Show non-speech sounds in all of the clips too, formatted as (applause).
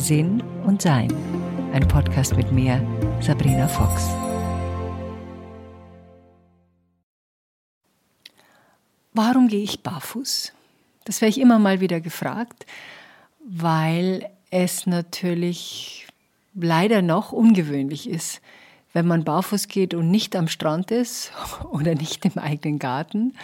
Sinn und Sein. Ein Podcast mit mir, Sabrina Fox. Warum gehe ich barfuß? Das werde ich immer mal wieder gefragt, weil es natürlich leider noch ungewöhnlich ist, wenn man barfuß geht und nicht am Strand ist (laughs) oder nicht im eigenen Garten.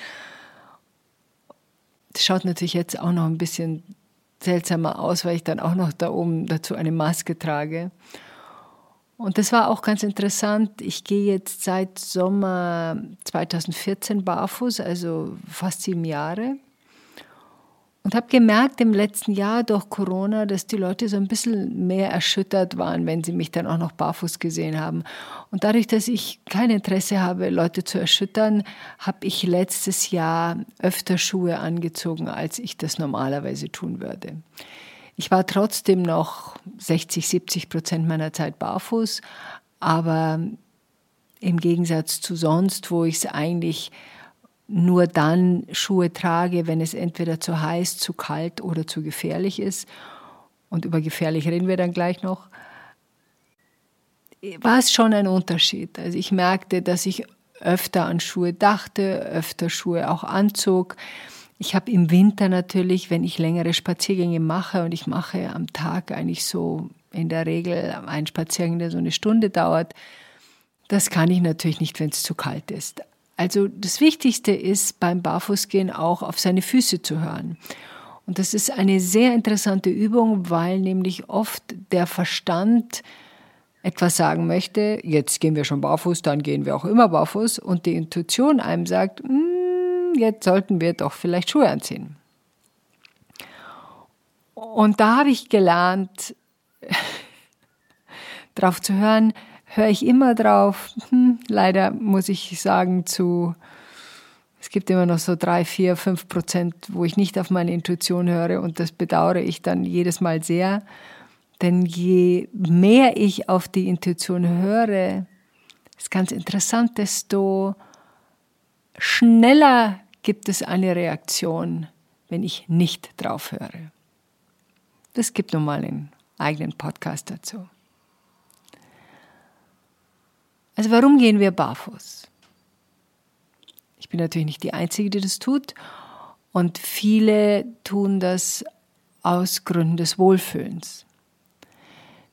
Das schaut natürlich jetzt auch noch ein bisschen seltsamer aus, weil ich dann auch noch da oben dazu eine Maske trage. Und das war auch ganz interessant. Ich gehe jetzt seit Sommer 2014 barfuß, also fast sieben Jahre. Und habe gemerkt im letzten Jahr durch Corona, dass die Leute so ein bisschen mehr erschüttert waren, wenn sie mich dann auch noch barfuß gesehen haben. Und dadurch, dass ich kein Interesse habe, Leute zu erschüttern, habe ich letztes Jahr öfter Schuhe angezogen, als ich das normalerweise tun würde. Ich war trotzdem noch 60, 70 Prozent meiner Zeit barfuß, aber im Gegensatz zu sonst, wo ich es eigentlich nur dann Schuhe trage, wenn es entweder zu heiß, zu kalt oder zu gefährlich ist. Und über gefährlich reden wir dann gleich noch. War es schon ein Unterschied. Also ich merkte, dass ich öfter an Schuhe dachte, öfter Schuhe auch anzog. Ich habe im Winter natürlich, wenn ich längere Spaziergänge mache und ich mache am Tag eigentlich so in der Regel einen Spaziergang, der so eine Stunde dauert, das kann ich natürlich nicht, wenn es zu kalt ist. Also das Wichtigste ist beim Barfußgehen auch auf seine Füße zu hören. Und das ist eine sehr interessante Übung, weil nämlich oft der Verstand etwas sagen möchte, jetzt gehen wir schon barfuß, dann gehen wir auch immer barfuß und die Intuition einem sagt, hm, jetzt sollten wir doch vielleicht Schuhe anziehen. Und da habe ich gelernt, (laughs) darauf zu hören, höre ich immer drauf. Hm, leider muss ich sagen, zu es gibt immer noch so drei, vier, fünf Prozent, wo ich nicht auf meine Intuition höre und das bedauere ich dann jedes Mal sehr. Denn je mehr ich auf die Intuition höre, ist ganz interessant, desto schneller gibt es eine Reaktion, wenn ich nicht drauf höre. Das gibt nun mal einen eigenen Podcast dazu. Also warum gehen wir barfuß? Ich bin natürlich nicht die Einzige, die das tut. Und viele tun das aus Gründen des Wohlfühlens.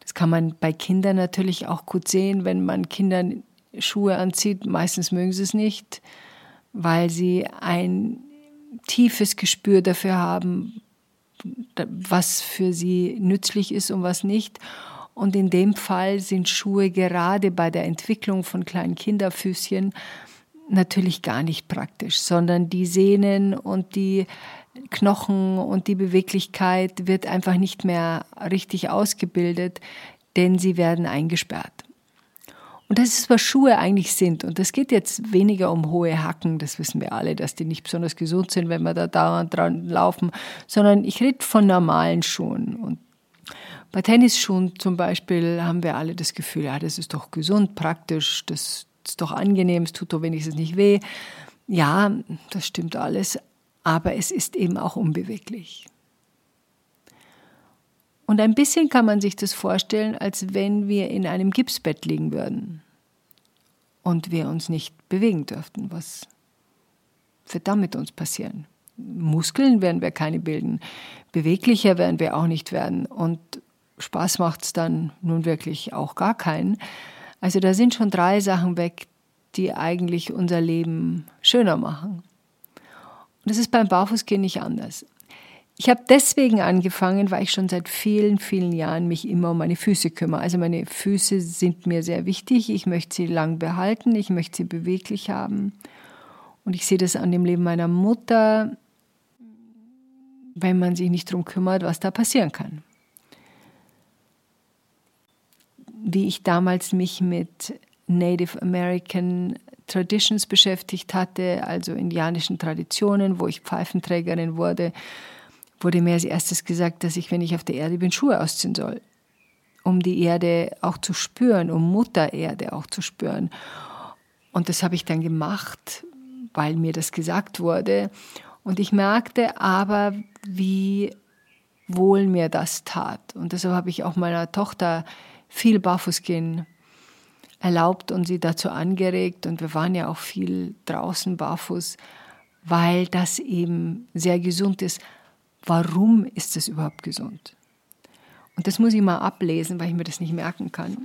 Das kann man bei Kindern natürlich auch gut sehen, wenn man Kindern Schuhe anzieht. Meistens mögen sie es nicht, weil sie ein tiefes Gespür dafür haben, was für sie nützlich ist und was nicht. Und in dem Fall sind Schuhe gerade bei der Entwicklung von kleinen Kinderfüßchen natürlich gar nicht praktisch, sondern die Sehnen und die Knochen und die Beweglichkeit wird einfach nicht mehr richtig ausgebildet, denn sie werden eingesperrt. Und das ist, was Schuhe eigentlich sind. Und das geht jetzt weniger um hohe Hacken, das wissen wir alle, dass die nicht besonders gesund sind, wenn wir da dauernd dran laufen, sondern ich rede von normalen Schuhen. Und bei Tennisschuhen zum Beispiel haben wir alle das Gefühl, ja, das ist doch gesund, praktisch, das ist doch angenehm, es tut doch wenigstens nicht weh. Ja, das stimmt alles, aber es ist eben auch unbeweglich. Und ein bisschen kann man sich das vorstellen, als wenn wir in einem Gipsbett liegen würden und wir uns nicht bewegen dürften. Was wird da mit uns passieren? Muskeln werden wir keine bilden, beweglicher werden wir auch nicht werden und Spaß macht es dann nun wirklich auch gar keinen. Also da sind schon drei Sachen weg, die eigentlich unser Leben schöner machen. Und das ist beim Barfußgehen nicht anders. Ich habe deswegen angefangen, weil ich schon seit vielen, vielen Jahren mich immer um meine Füße kümmere. Also meine Füße sind mir sehr wichtig. Ich möchte sie lang behalten. Ich möchte sie beweglich haben. Und ich sehe das an dem Leben meiner Mutter, wenn man sich nicht darum kümmert, was da passieren kann wie ich damals mich mit Native American Traditions beschäftigt hatte, also indianischen Traditionen, wo ich Pfeifenträgerin wurde, wurde mir als erstes gesagt, dass ich, wenn ich auf der Erde bin, Schuhe ausziehen soll, um die Erde auch zu spüren, um Mutter Erde auch zu spüren. Und das habe ich dann gemacht, weil mir das gesagt wurde. Und ich merkte aber, wie wohl mir das tat. Und deshalb habe ich auch meiner Tochter viel Barfußgehen erlaubt und sie dazu angeregt. Und wir waren ja auch viel draußen barfuß, weil das eben sehr gesund ist. Warum ist es überhaupt gesund? Und das muss ich mal ablesen, weil ich mir das nicht merken kann.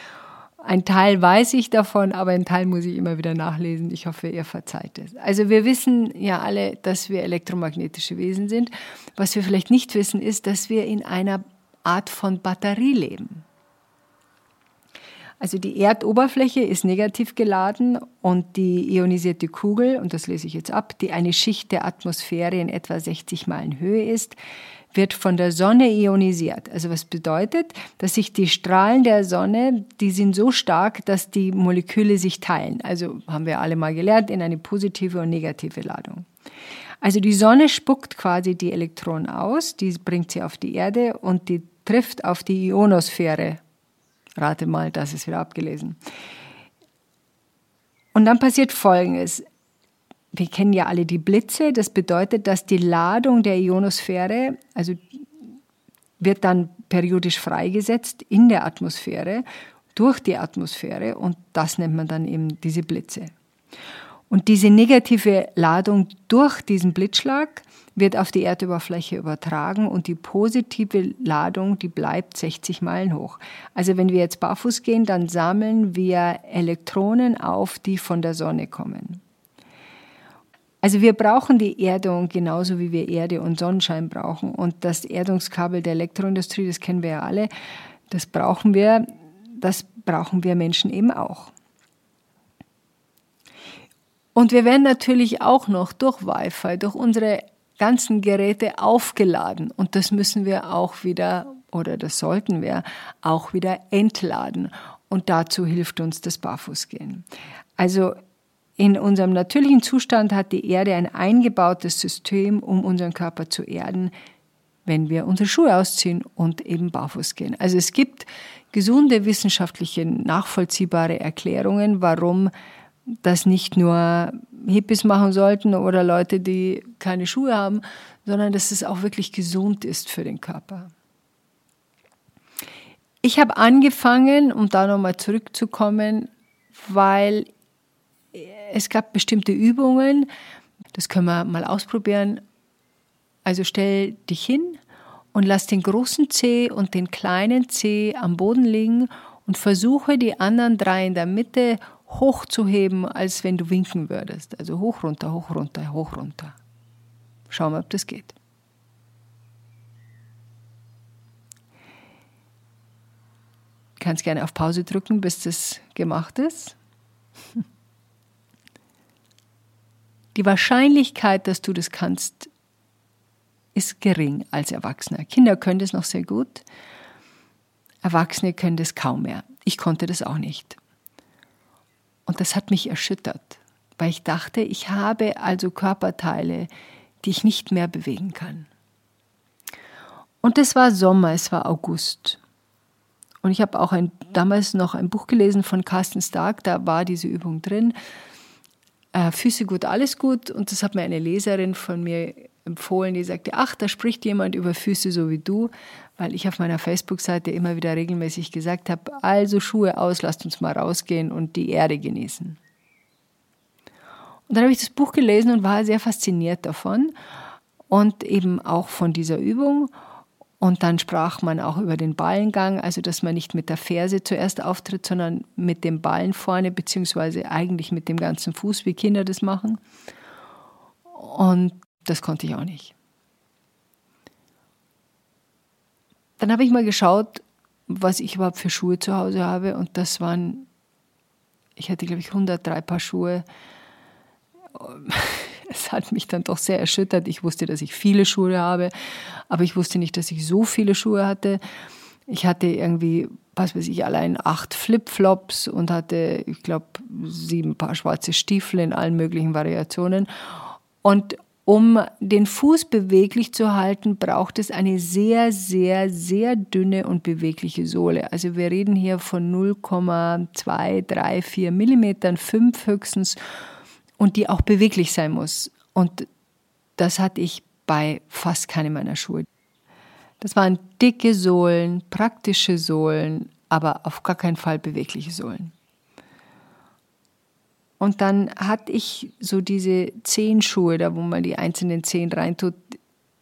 (laughs) Ein Teil weiß ich davon, aber ein Teil muss ich immer wieder nachlesen. Ich hoffe, ihr verzeiht es. Also wir wissen ja alle, dass wir elektromagnetische Wesen sind. Was wir vielleicht nicht wissen, ist, dass wir in einer Art von Batterie leben. Also die Erdoberfläche ist negativ geladen und die ionisierte Kugel, und das lese ich jetzt ab, die eine Schicht der Atmosphäre in etwa 60 Meilen Höhe ist, wird von der Sonne ionisiert. Also was bedeutet, dass sich die Strahlen der Sonne, die sind so stark, dass die Moleküle sich teilen. Also haben wir alle mal gelernt, in eine positive und negative Ladung. Also die Sonne spuckt quasi die Elektronen aus, die bringt sie auf die Erde und die trifft auf die Ionosphäre. Rate mal, das ist wieder abgelesen. Und dann passiert Folgendes wir kennen ja alle die Blitze. Das bedeutet, dass die Ladung der Ionosphäre, also wird dann periodisch freigesetzt in der Atmosphäre, durch die Atmosphäre und das nennt man dann eben diese Blitze. Und diese negative Ladung durch diesen Blitzschlag wird auf die Erdoberfläche übertragen und die positive Ladung, die bleibt 60 Meilen hoch. Also wenn wir jetzt barfuß gehen, dann sammeln wir Elektronen auf, die von der Sonne kommen. Also wir brauchen die Erdung genauso wie wir Erde und Sonnenschein brauchen. Und das Erdungskabel der Elektroindustrie, das kennen wir ja alle, das brauchen wir, das brauchen wir Menschen eben auch. Und wir werden natürlich auch noch durch Wi-Fi, durch unsere ganzen Geräte aufgeladen. Und das müssen wir auch wieder, oder das sollten wir auch wieder entladen. Und dazu hilft uns das Barfußgehen. Also in unserem natürlichen Zustand hat die Erde ein eingebautes System, um unseren Körper zu erden, wenn wir unsere Schuhe ausziehen und eben barfuß gehen. Also es gibt gesunde wissenschaftliche, nachvollziehbare Erklärungen, warum das nicht nur Hippies machen sollten oder Leute, die keine Schuhe haben, sondern dass es auch wirklich gesund ist für den Körper. Ich habe angefangen, um da nochmal zurückzukommen, weil es gab bestimmte Übungen, das können wir mal ausprobieren. Also stell dich hin und lass den großen Zeh und den kleinen Zeh am Boden liegen und versuche die anderen drei in der Mitte hochzuheben, als wenn du winken würdest. Also hoch, runter, hoch, runter, hoch, runter. Schauen wir, ob das geht. Du kannst gerne auf Pause drücken, bis das gemacht ist. Die Wahrscheinlichkeit, dass du das kannst, ist gering als Erwachsener. Kinder können das noch sehr gut, Erwachsene können das kaum mehr. Ich konnte das auch nicht. Und das hat mich erschüttert, weil ich dachte, ich habe also Körperteile, die ich nicht mehr bewegen kann. Und es war Sommer, es war August. Und ich habe auch ein, damals noch ein Buch gelesen von Carsten Stark, da war diese Übung drin äh, Füße gut, alles gut. Und das hat mir eine Leserin von mir empfohlen, die sagte, ach, da spricht jemand über Füße so wie du, weil ich auf meiner Facebook-Seite immer wieder regelmäßig gesagt habe, also Schuhe aus, lasst uns mal rausgehen und die Erde genießen. Und dann habe ich das Buch gelesen und war sehr fasziniert davon und eben auch von dieser Übung und dann sprach man auch über den Ballengang, also dass man nicht mit der Ferse zuerst auftritt, sondern mit dem Ballen vorne, beziehungsweise eigentlich mit dem ganzen Fuß, wie Kinder das machen. Und das konnte ich auch nicht. Dann habe ich mal geschaut, was ich überhaupt für Schuhe zu Hause habe. Und das waren, ich hatte, glaube ich, 103 Paar Schuhe (laughs) es hat mich dann doch sehr erschüttert. Ich wusste, dass ich viele Schuhe habe, aber ich wusste nicht, dass ich so viele Schuhe hatte. Ich hatte irgendwie, was weiß ich, allein acht Flipflops und hatte, ich glaube, sieben Paar schwarze Stiefel in allen möglichen Variationen. Und um den Fuß beweglich zu halten, braucht es eine sehr, sehr, sehr dünne und bewegliche Sohle. Also wir reden hier von 0,234 Millimetern, fünf höchstens und die auch beweglich sein muss. Und das hatte ich bei fast keinem meiner Schuhe. Das waren dicke Sohlen, praktische Sohlen, aber auf gar keinen Fall bewegliche Sohlen. Und dann hatte ich so diese Zehenschuhe, da wo man die einzelnen Zehen reintut,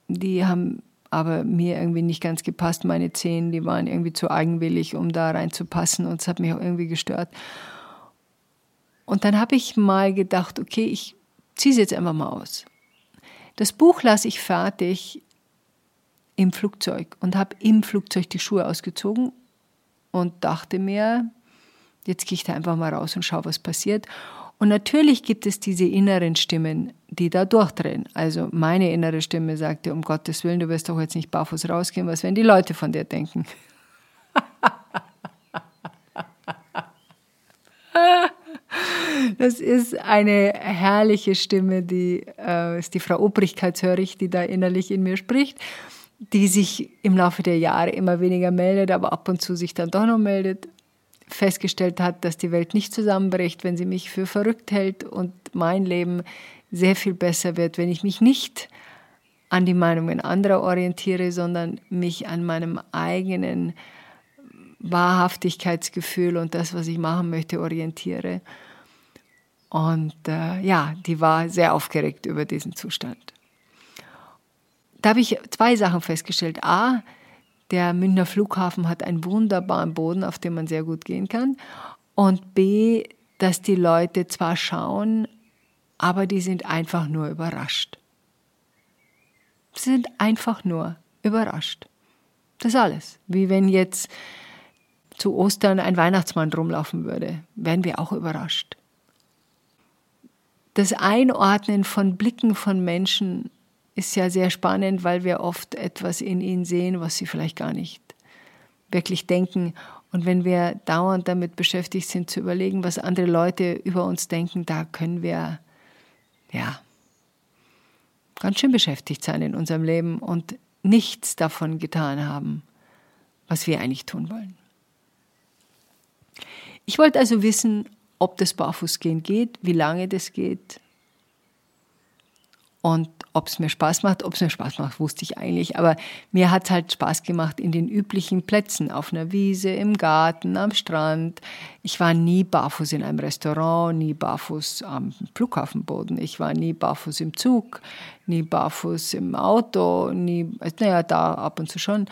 die haben aber mir irgendwie nicht ganz gepasst. Meine Zehen, die waren irgendwie zu eigenwillig, um da reinzupassen und es hat mich auch irgendwie gestört. Und dann habe ich mal gedacht, okay, ich ziehe es jetzt einfach mal aus. Das Buch las ich fertig im Flugzeug und habe im Flugzeug die Schuhe ausgezogen und dachte mir, jetzt gehe ich da einfach mal raus und schaue, was passiert. Und natürlich gibt es diese inneren Stimmen, die da durchdrehen. Also meine innere Stimme sagte, um Gottes Willen, du wirst doch jetzt nicht barfuß rausgehen, was werden die Leute von dir denken? Das ist eine herrliche Stimme, die äh, ist die Frau Obrigkeitshörig, die da innerlich in mir spricht, die sich im Laufe der Jahre immer weniger meldet, aber ab und zu sich dann doch noch meldet festgestellt hat, dass die Welt nicht zusammenbricht, wenn sie mich für verrückt hält und mein Leben sehr viel besser wird, wenn ich mich nicht an die Meinungen anderer orientiere, sondern mich an meinem eigenen Wahrhaftigkeitsgefühl und das, was ich machen möchte, orientiere. Und äh, ja, die war sehr aufgeregt über diesen Zustand. Da habe ich zwei Sachen festgestellt. A, der Münchner Flughafen hat einen wunderbaren Boden, auf dem man sehr gut gehen kann. Und B, dass die Leute zwar schauen, aber die sind einfach nur überrascht. Sie sind einfach nur überrascht. Das ist alles. Wie wenn jetzt zu Ostern ein Weihnachtsmann rumlaufen würde, wären wir auch überrascht. Das Einordnen von Blicken von Menschen ist ja sehr spannend, weil wir oft etwas in ihnen sehen, was sie vielleicht gar nicht wirklich denken. Und wenn wir dauernd damit beschäftigt sind, zu überlegen, was andere Leute über uns denken, da können wir, ja, ganz schön beschäftigt sein in unserem Leben und nichts davon getan haben, was wir eigentlich tun wollen. Ich wollte also wissen, ob das Barfußgehen geht, wie lange das geht, und ob es mir Spaß macht, ob es mir Spaß macht, wusste ich eigentlich. Aber mir hat es halt Spaß gemacht in den üblichen Plätzen, auf einer Wiese, im Garten, am Strand. Ich war nie barfuß in einem Restaurant, nie barfuß am Flughafenboden. Ich war nie barfuß im Zug, nie barfuß im Auto, nie, naja, da ab und zu schon.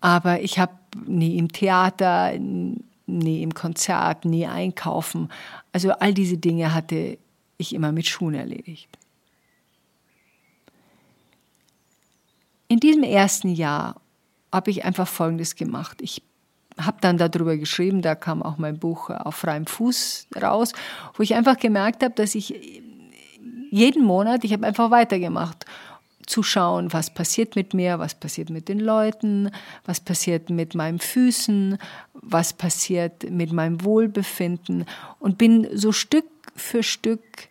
Aber ich habe nie im Theater, nie im Konzert, nie einkaufen. Also all diese Dinge hatte ich immer mit Schuhen erledigt. In diesem ersten Jahr habe ich einfach Folgendes gemacht. Ich habe dann darüber geschrieben, da kam auch mein Buch auf freiem Fuß raus, wo ich einfach gemerkt habe, dass ich jeden Monat, ich habe einfach weitergemacht, zu schauen, was passiert mit mir, was passiert mit den Leuten, was passiert mit meinen Füßen, was passiert mit meinem Wohlbefinden und bin so Stück für Stück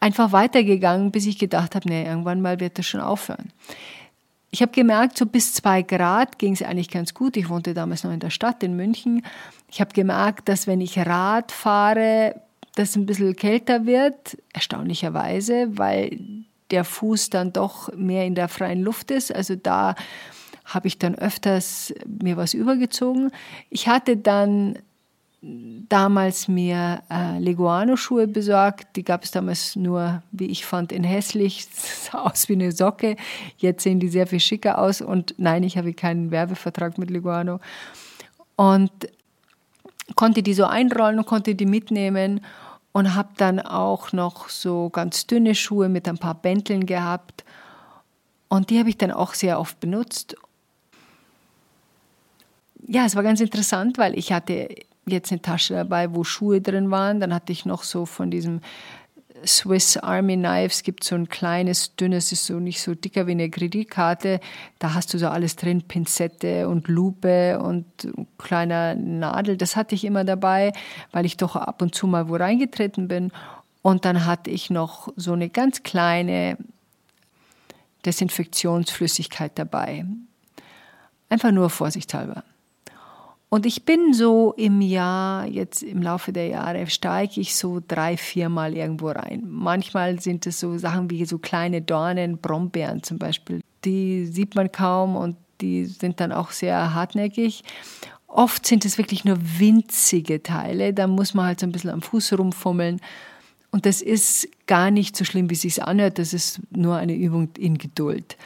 einfach weitergegangen, bis ich gedacht habe, nee, irgendwann mal wird das schon aufhören. Ich habe gemerkt, so bis zwei Grad ging es eigentlich ganz gut. Ich wohnte damals noch in der Stadt in München. Ich habe gemerkt, dass wenn ich Rad fahre, das ein bisschen kälter wird, erstaunlicherweise, weil der Fuß dann doch mehr in der freien Luft ist. Also da habe ich dann öfters mir was übergezogen. Ich hatte dann damals mir äh, Leguano-Schuhe besorgt. Die gab es damals nur, wie ich fand, in hässlich. (laughs) sah aus wie eine Socke. Jetzt sehen die sehr viel schicker aus. Und nein, ich habe keinen Werbevertrag mit Leguano. Und konnte die so einrollen und konnte die mitnehmen. Und habe dann auch noch so ganz dünne Schuhe mit ein paar Bändeln gehabt. Und die habe ich dann auch sehr oft benutzt. Ja, es war ganz interessant, weil ich hatte jetzt eine Tasche dabei, wo Schuhe drin waren. Dann hatte ich noch so von diesem Swiss Army Knives gibt so ein kleines, dünnes, ist so nicht so dicker wie eine Kreditkarte. Da hast du so alles drin, Pinzette und Lupe und kleiner Nadel. Das hatte ich immer dabei, weil ich doch ab und zu mal wo reingetreten bin. Und dann hatte ich noch so eine ganz kleine Desinfektionsflüssigkeit dabei. Einfach nur vorsichtshalber. Und ich bin so im Jahr, jetzt im Laufe der Jahre, steige ich so drei, viermal irgendwo rein. Manchmal sind es so Sachen wie so kleine Dornen, Brombeeren zum Beispiel. Die sieht man kaum und die sind dann auch sehr hartnäckig. Oft sind es wirklich nur winzige Teile, da muss man halt so ein bisschen am Fuß rumfummeln. Und das ist gar nicht so schlimm, wie es sich anhört, das ist nur eine Übung in Geduld.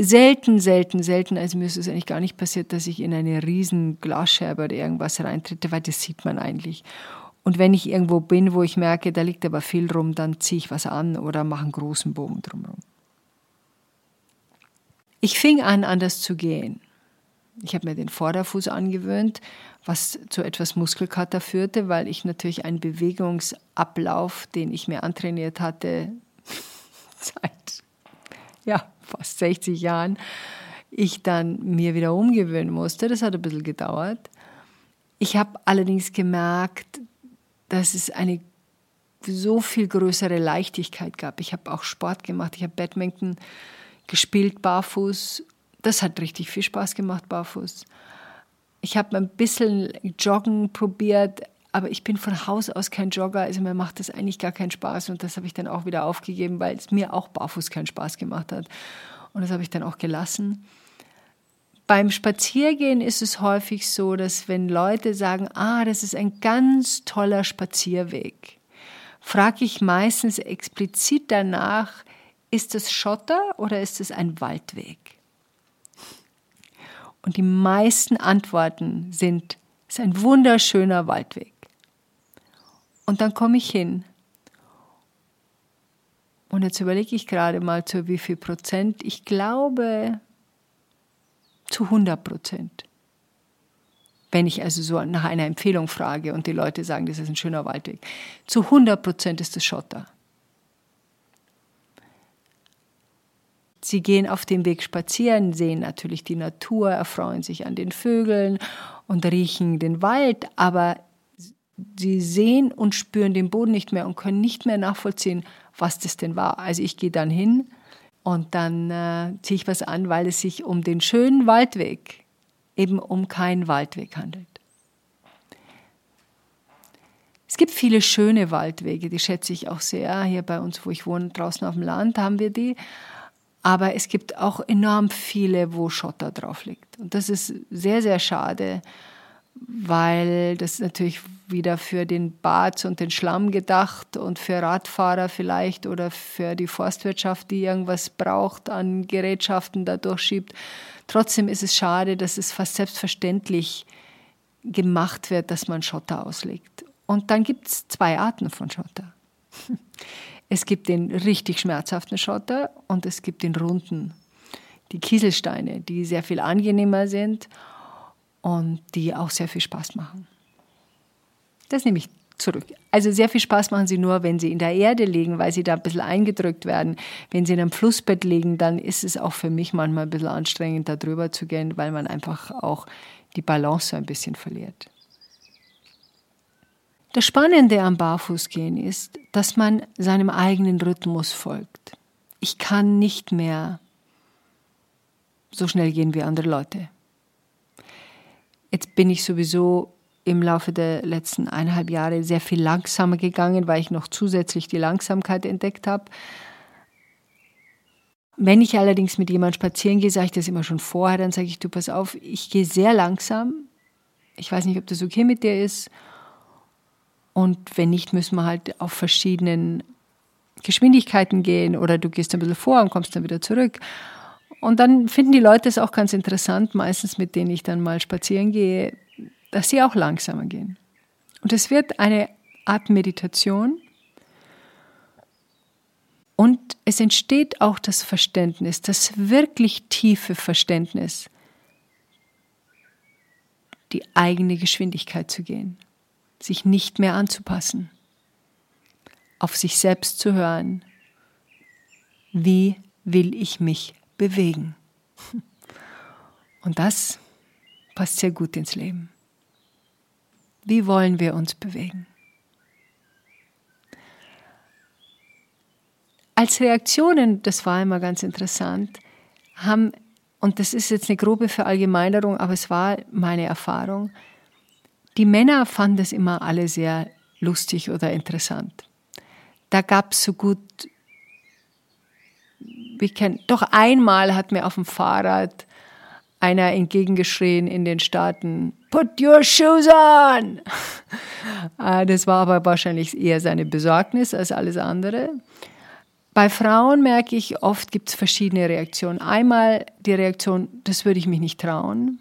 Selten, selten, selten, also mir ist es eigentlich gar nicht passiert, dass ich in eine riesen Glasscherbe oder irgendwas reintrete, weil das sieht man eigentlich. Und wenn ich irgendwo bin, wo ich merke, da liegt aber viel rum, dann ziehe ich was an oder mache einen großen Bogen drumherum. Ich fing an, anders zu gehen. Ich habe mir den Vorderfuß angewöhnt, was zu etwas Muskelkater führte, weil ich natürlich einen Bewegungsablauf, den ich mir antrainiert hatte, (laughs) seit ja, fast 60 Jahren, ich dann mir wieder umgewöhnen musste. Das hat ein bisschen gedauert. Ich habe allerdings gemerkt, dass es eine so viel größere Leichtigkeit gab. Ich habe auch Sport gemacht, ich habe Badminton gespielt barfuß. Das hat richtig viel Spaß gemacht barfuß. Ich habe ein bisschen Joggen probiert, aber ich bin von Haus aus kein Jogger, also mir macht das eigentlich gar keinen Spaß und das habe ich dann auch wieder aufgegeben, weil es mir auch barfuß keinen Spaß gemacht hat. Und das habe ich dann auch gelassen. Beim Spaziergehen ist es häufig so, dass wenn Leute sagen, ah, das ist ein ganz toller Spazierweg, frage ich meistens explizit danach, ist es Schotter oder ist es ein Waldweg? Und die meisten Antworten sind, es ist ein wunderschöner Waldweg. Und dann komme ich hin. Und jetzt überlege ich gerade mal, zu wie viel Prozent. Ich glaube, zu 100 Prozent. Wenn ich also so nach einer Empfehlung frage und die Leute sagen, das ist ein schöner Waldweg. Zu 100 Prozent ist es Schotter. Sie gehen auf dem Weg spazieren, sehen natürlich die Natur, erfreuen sich an den Vögeln und riechen den Wald, aber sie sehen und spüren den Boden nicht mehr und können nicht mehr nachvollziehen, was das denn war. Also ich gehe dann hin und dann äh, ziehe ich was an, weil es sich um den schönen Waldweg, eben um keinen Waldweg handelt. Es gibt viele schöne Waldwege, die schätze ich auch sehr. Hier bei uns, wo ich wohne, draußen auf dem Land, haben wir die. Aber es gibt auch enorm viele, wo Schotter drauf liegt. Und das ist sehr, sehr schade weil das natürlich wieder für den Bad und den Schlamm gedacht und für Radfahrer vielleicht oder für die Forstwirtschaft, die irgendwas braucht an Gerätschaften da durchschiebt. Trotzdem ist es schade, dass es fast selbstverständlich gemacht wird, dass man Schotter auslegt. Und dann gibt es zwei Arten von Schotter. (laughs) Es gibt den richtig schmerzhaften Schotter und es gibt den runden, die Kieselsteine, die sehr viel angenehmer sind und die auch sehr viel Spaß machen. Das nehme ich zurück. Also sehr viel Spaß machen sie nur, wenn sie in der Erde liegen, weil sie da ein bisschen eingedrückt werden. Wenn sie in einem Flussbett liegen, dann ist es auch für mich manchmal ein bisschen anstrengend, da drüber zu gehen, weil man einfach auch die Balance ein bisschen verliert. Das Spannende am Barfußgehen ist, dass man seinem eigenen Rhythmus folgt. Ich kann nicht mehr so schnell gehen wie andere Leute. Jetzt bin ich sowieso im Laufe der letzten eineinhalb Jahre sehr viel langsamer gegangen, weil ich noch zusätzlich die Langsamkeit entdeckt habe. Wenn ich allerdings mit jemandem spazieren gehe, sage ich das immer schon vorher, dann sage ich, du pass auf, ich gehe sehr langsam. Ich weiß nicht, ob das okay mit dir ist. Und wenn nicht, müssen wir halt auf verschiedenen Geschwindigkeiten gehen oder du gehst ein bisschen vor und kommst dann wieder zurück. Und dann finden die Leute es auch ganz interessant, meistens mit denen ich dann mal spazieren gehe, dass sie auch langsamer gehen. Und es wird eine Art Meditation. Und es entsteht auch das Verständnis, das wirklich tiefe Verständnis, die eigene Geschwindigkeit zu gehen, sich nicht mehr anzupassen, auf sich selbst zu hören. Wie will ich mich bewegen. Und das passt sehr gut ins Leben. Wie wollen wir uns bewegen? Als Reaktionen, das war immer ganz interessant, haben, und das ist jetzt eine grobe Verallgemeinerung, aber es war meine Erfahrung, die Männer fanden das immer alle sehr lustig oder interessant. Da gab es so gut ich kenn, doch einmal hat mir auf dem Fahrrad einer entgegengeschrien in den Staaten, Put your shoes on! (laughs) Ah, das war aber wahrscheinlich eher seine Besorgnis als alles andere. Bei Frauen merke ich, oft gibt es verschiedene Reaktionen. Einmal die Reaktion, das würde ich mich nicht trauen.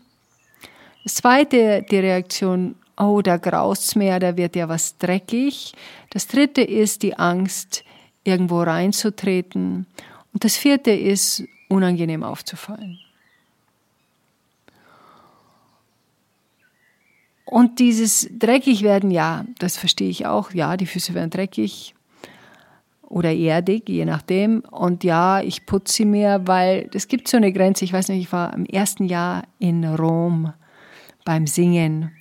Das zweite, die Reaktion, oh, da graust mehr, da wird ja was dreckig. Das dritte ist die Angst, irgendwo reinzutreten. Und das vierte ist, unangenehm aufzufallen. Und dieses dreckig werden, ja, das verstehe ich auch. Ja, die Füße werden dreckig oder erdig, je nachdem. Und ja, ich putze sie mir, weil es gibt so eine Grenze. Ich weiß nicht, ich war im ersten Jahr in Rom beim Singen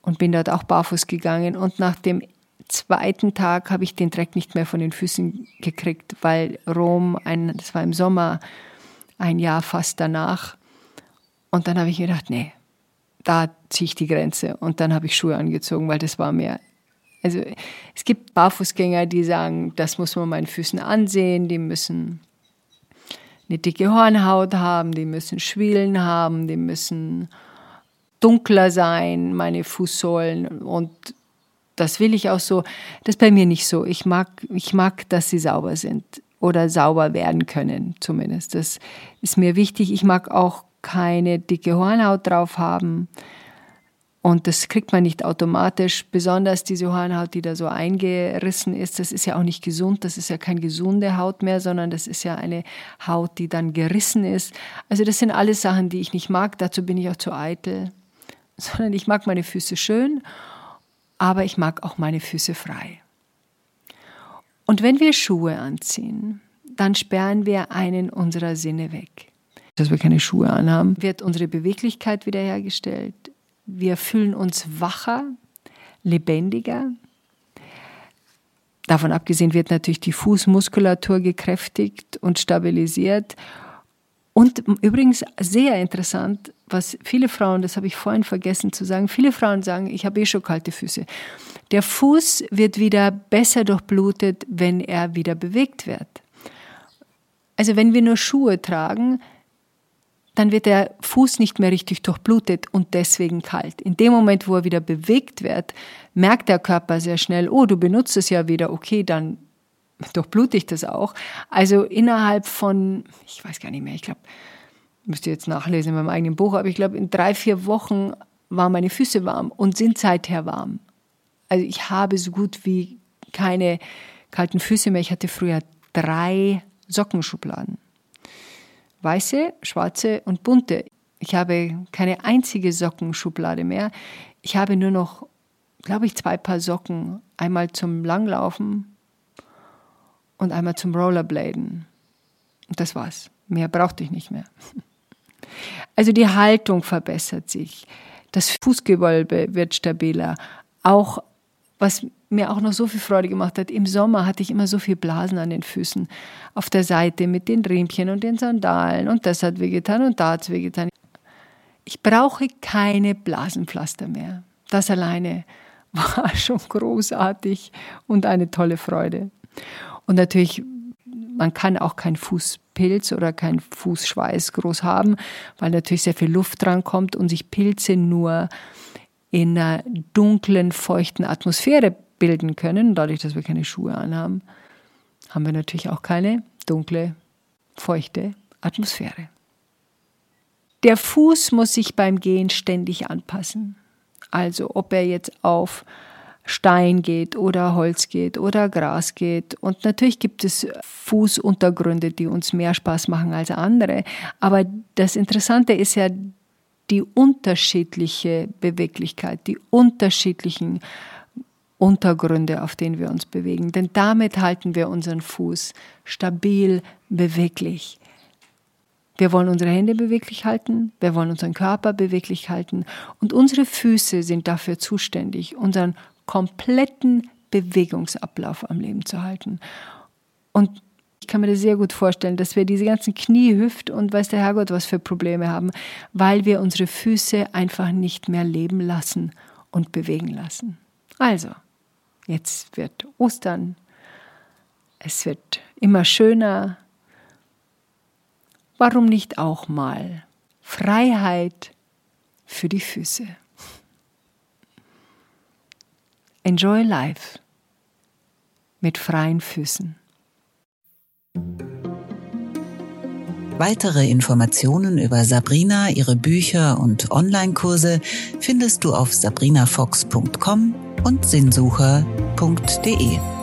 und bin dort auch barfuß gegangen. Und nach dem zweiten Tag habe ich den Dreck nicht mehr von den Füßen gekriegt, weil Rom, ein, das war im Sommer, ein Jahr fast danach. Und dann habe ich mir gedacht, nee, da ziehe ich die Grenze. Und dann habe ich Schuhe angezogen, weil das war mir. Also es gibt Barfußgänger, die sagen, das muss man meinen Füßen ansehen, die müssen eine dicke Hornhaut haben, die müssen Schwielen haben, die müssen dunkler sein, meine Fußsohlen. Und das will ich auch so. Das ist bei mir nicht so. Ich mag, ich mag, dass sie sauber sind oder sauber werden können, zumindest. Das ist mir wichtig. Ich mag auch keine dicke Hornhaut drauf haben. Und das kriegt man nicht automatisch, besonders diese Hornhaut, die da so eingerissen ist. Das ist ja auch nicht gesund, das ist ja keine gesunde Haut mehr, sondern das ist ja eine Haut, die dann gerissen ist. Also das sind alles Sachen, die ich nicht mag, dazu bin ich auch zu eitel, (laughs) sondern ich mag meine Füße schön, aber ich mag auch meine Füße frei. Und wenn wir Schuhe anziehen, dann sperren wir einen unserer Sinne weg dass wir keine Schuhe anhaben, wird unsere Beweglichkeit wiederhergestellt. Wir fühlen uns wacher, lebendiger. Davon abgesehen wird natürlich die Fußmuskulatur gekräftigt und stabilisiert. Und übrigens sehr interessant, was viele Frauen, das habe ich vorhin vergessen zu sagen, viele Frauen sagen, ich habe eh schon kalte Füße. Der Fuß wird wieder besser durchblutet, wenn er wieder bewegt wird. Also wenn wir nur Schuhe tragen, dann wird der Fuß nicht mehr richtig durchblutet und deswegen kalt. In dem Moment, wo er wieder bewegt wird, merkt der Körper sehr schnell, oh, du benutzt es ja wieder, okay, dann durchblute ich das auch. Also innerhalb von, ich weiß gar nicht mehr, ich glaube, müsste jetzt nachlesen in meinem eigenen Buch, aber ich glaube, in drei, vier Wochen waren meine Füße warm und sind seither warm. Also ich habe so gut wie keine kalten Füße mehr. Ich hatte früher drei Sockenschubladen weiße, schwarze und bunte. Ich habe keine einzige Sockenschublade mehr. Ich habe nur noch, glaube ich, zwei Paar Socken. Einmal zum Langlaufen und einmal zum Rollerbladen. Und das war's. Mehr brauchte ich nicht mehr. (laughs) Also die Haltung verbessert sich. Das Fußgewölbe wird stabiler. Auch was mir auch noch so viel Freude gemacht hat. Im Sommer hatte ich immer so viel Blasen an den Füßen auf der Seite mit den Riemchen und den Sandalen und das hat wehgetan und da hat es wehgetan. Ich brauche keine Blasenpflaster mehr. Das alleine (laughs) war schon großartig und eine tolle Freude. Und natürlich, man kann auch keinen Fußpilz oder keinen Fußschweiß groß haben, weil natürlich sehr viel Luft dran kommt und sich Pilze nur in einer dunklen, feuchten Atmosphäre bilden können. Dadurch, dass wir keine Schuhe anhaben, haben wir natürlich auch keine dunkle, feuchte Atmosphäre. Der Fuß muss sich beim Gehen ständig anpassen. Also ob er jetzt auf Stein geht oder Holz geht oder Gras geht. Und natürlich gibt es Fußuntergründe, die uns mehr Spaß machen als andere. Aber das Interessante ist ja die unterschiedliche Beweglichkeit, die unterschiedlichen Untergründe, auf denen wir uns bewegen. Denn damit halten wir unseren Fuß stabil, beweglich. Wir wollen unsere Hände beweglich halten, wir wollen unseren Körper beweglich halten und unsere Füße sind dafür zuständig, unseren kompletten Bewegungsablauf am Leben zu halten. Und ich kann mir das sehr gut vorstellen, dass wir diese ganzen Knie, Hüft und weiß der Herrgott was für Probleme haben, weil wir unsere Füße einfach nicht mehr leben lassen und bewegen lassen. Also, Jetzt wird Ostern. Es wird immer schöner. Warum nicht auch mal Freiheit für die Füße. Enjoy life mit freien Füßen. Weitere Informationen über Sabrina, ihre Bücher und Online-Kurse findest du auf sabrinafox.com und sinnsucher.de.